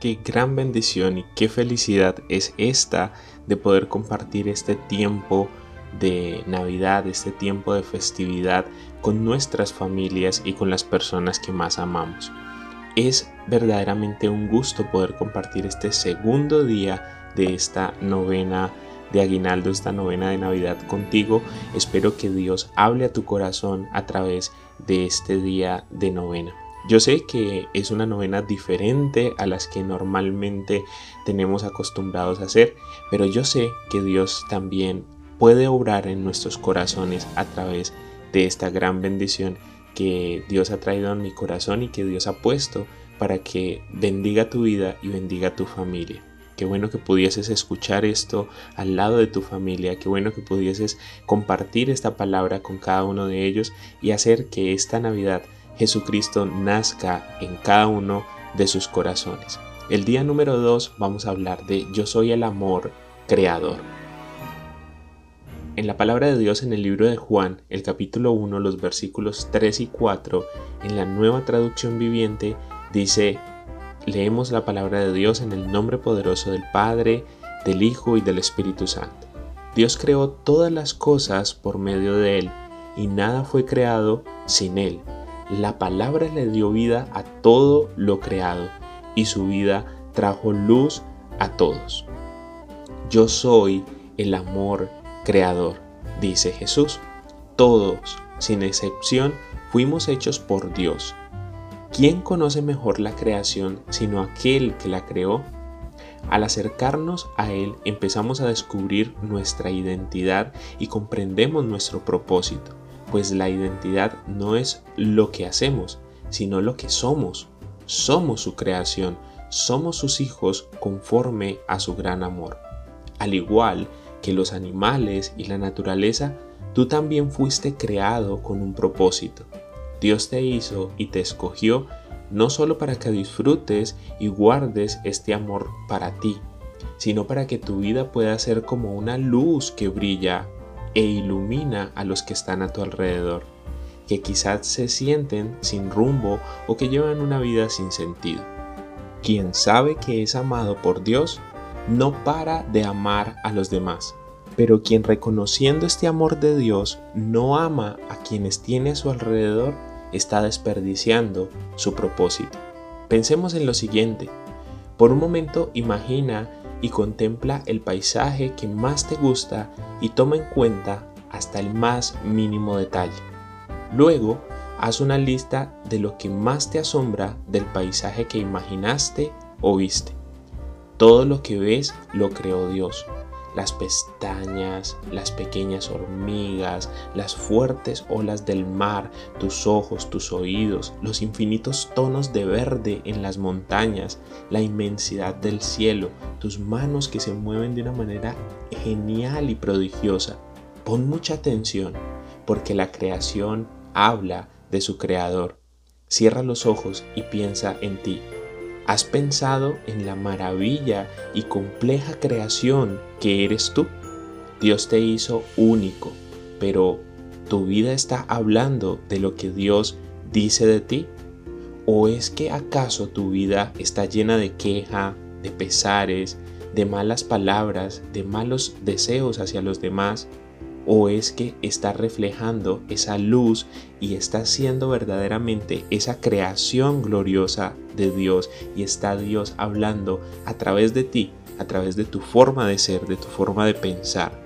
Qué gran bendición y qué felicidad es esta de poder compartir este tiempo de Navidad, este tiempo de festividad con nuestras familias y con las personas que más amamos. Es verdaderamente un gusto poder compartir este segundo día de esta novena de aguinaldo, esta novena de Navidad contigo. Espero que Dios hable a tu corazón a través de este día de novena. Yo sé que es una novena diferente a las que normalmente tenemos acostumbrados a hacer, pero yo sé que Dios también puede obrar en nuestros corazones a través de esta gran bendición que Dios ha traído a mi corazón y que Dios ha puesto para que bendiga tu vida y bendiga tu familia. Qué bueno que pudieses escuchar esto al lado de tu familia, qué bueno que pudieses compartir esta palabra con cada uno de ellos y hacer que esta Navidad Jesucristo nazca en cada uno de sus corazones. El día número 2 vamos a hablar de Yo soy el amor creador. En la palabra de Dios en el libro de Juan, el capítulo 1, los versículos 3 y 4, en la nueva traducción viviente, dice, leemos la palabra de Dios en el nombre poderoso del Padre, del Hijo y del Espíritu Santo. Dios creó todas las cosas por medio de Él, y nada fue creado sin Él la palabra le dio vida a todo lo creado y su vida trajo luz a todos. Yo soy el amor creador, dice Jesús. Todos, sin excepción, fuimos hechos por Dios. ¿Quién conoce mejor la creación sino aquel que la creó? Al acercarnos a Él empezamos a descubrir nuestra identidad y comprendemos nuestro propósito pues la identidad no es lo que hacemos, sino lo que somos. Somos su creación, somos sus hijos conforme a su gran amor. Al igual que los animales y la naturaleza, tú también fuiste creado con un propósito. Dios te hizo y te escogió no solo para que disfrutes y guardes este amor para ti, sino para que tu vida pueda ser como una luz que brilla e ilumina a los que están a tu alrededor, que quizás se sienten sin rumbo o que llevan una vida sin sentido. Quien sabe que es amado por Dios no para de amar a los demás, pero quien reconociendo este amor de Dios no ama a quienes tiene a su alrededor está desperdiciando su propósito. Pensemos en lo siguiente. Por un momento imagina y contempla el paisaje que más te gusta y toma en cuenta hasta el más mínimo detalle. Luego, haz una lista de lo que más te asombra del paisaje que imaginaste o viste. Todo lo que ves lo creó Dios las pestañas, las pequeñas hormigas, las fuertes olas del mar, tus ojos, tus oídos, los infinitos tonos de verde en las montañas, la inmensidad del cielo, tus manos que se mueven de una manera genial y prodigiosa. Pon mucha atención, porque la creación habla de su creador. Cierra los ojos y piensa en ti. ¿Has pensado en la maravilla y compleja creación que eres tú? Dios te hizo único, pero ¿tu vida está hablando de lo que Dios dice de ti? ¿O es que acaso tu vida está llena de queja, de pesares, de malas palabras, de malos deseos hacia los demás? O es que está reflejando esa luz y está siendo verdaderamente esa creación gloriosa de Dios y está Dios hablando a través de ti, a través de tu forma de ser, de tu forma de pensar.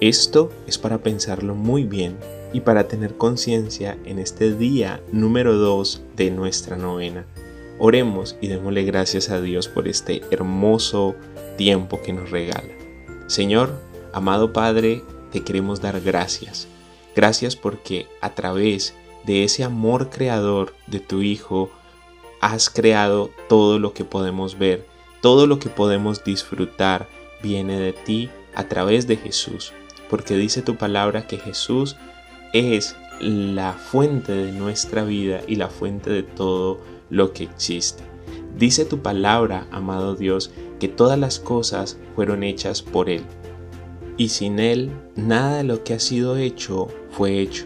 Esto es para pensarlo muy bien y para tener conciencia en este día número 2 de nuestra novena. Oremos y démosle gracias a Dios por este hermoso tiempo que nos regala. Señor, amado Padre, te queremos dar gracias. Gracias porque a través de ese amor creador de tu Hijo, has creado todo lo que podemos ver, todo lo que podemos disfrutar viene de ti a través de Jesús, porque dice tu palabra que Jesús es la fuente de nuestra vida y la fuente de todo lo que existe. Dice tu palabra, amado Dios, que todas las cosas fueron hechas por Él y sin Él nada de lo que ha sido hecho fue hecho.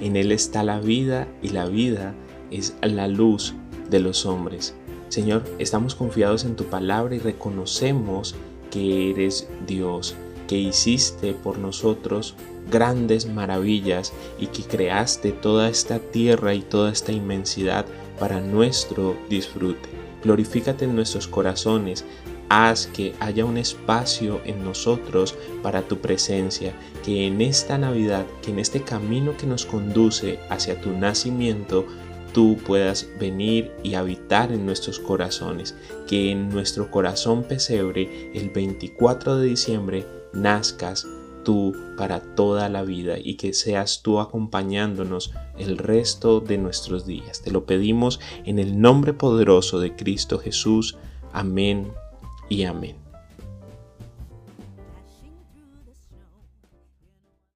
En Él está la vida y la vida es la luz de los hombres. Señor, estamos confiados en tu palabra y reconocemos que eres Dios, que hiciste por nosotros grandes maravillas y que creaste toda esta tierra y toda esta inmensidad para nuestro disfrute. Glorifícate en nuestros corazones, haz que haya un espacio en nosotros para tu presencia, que en esta Navidad, que en este camino que nos conduce hacia tu nacimiento, tú puedas venir y habitar en nuestros corazones, que en nuestro corazón pesebre el 24 de diciembre nazcas tú para toda la vida y que seas tú acompañándonos el resto de nuestros días. Te lo pedimos en el nombre poderoso de Cristo Jesús. Amén y amén.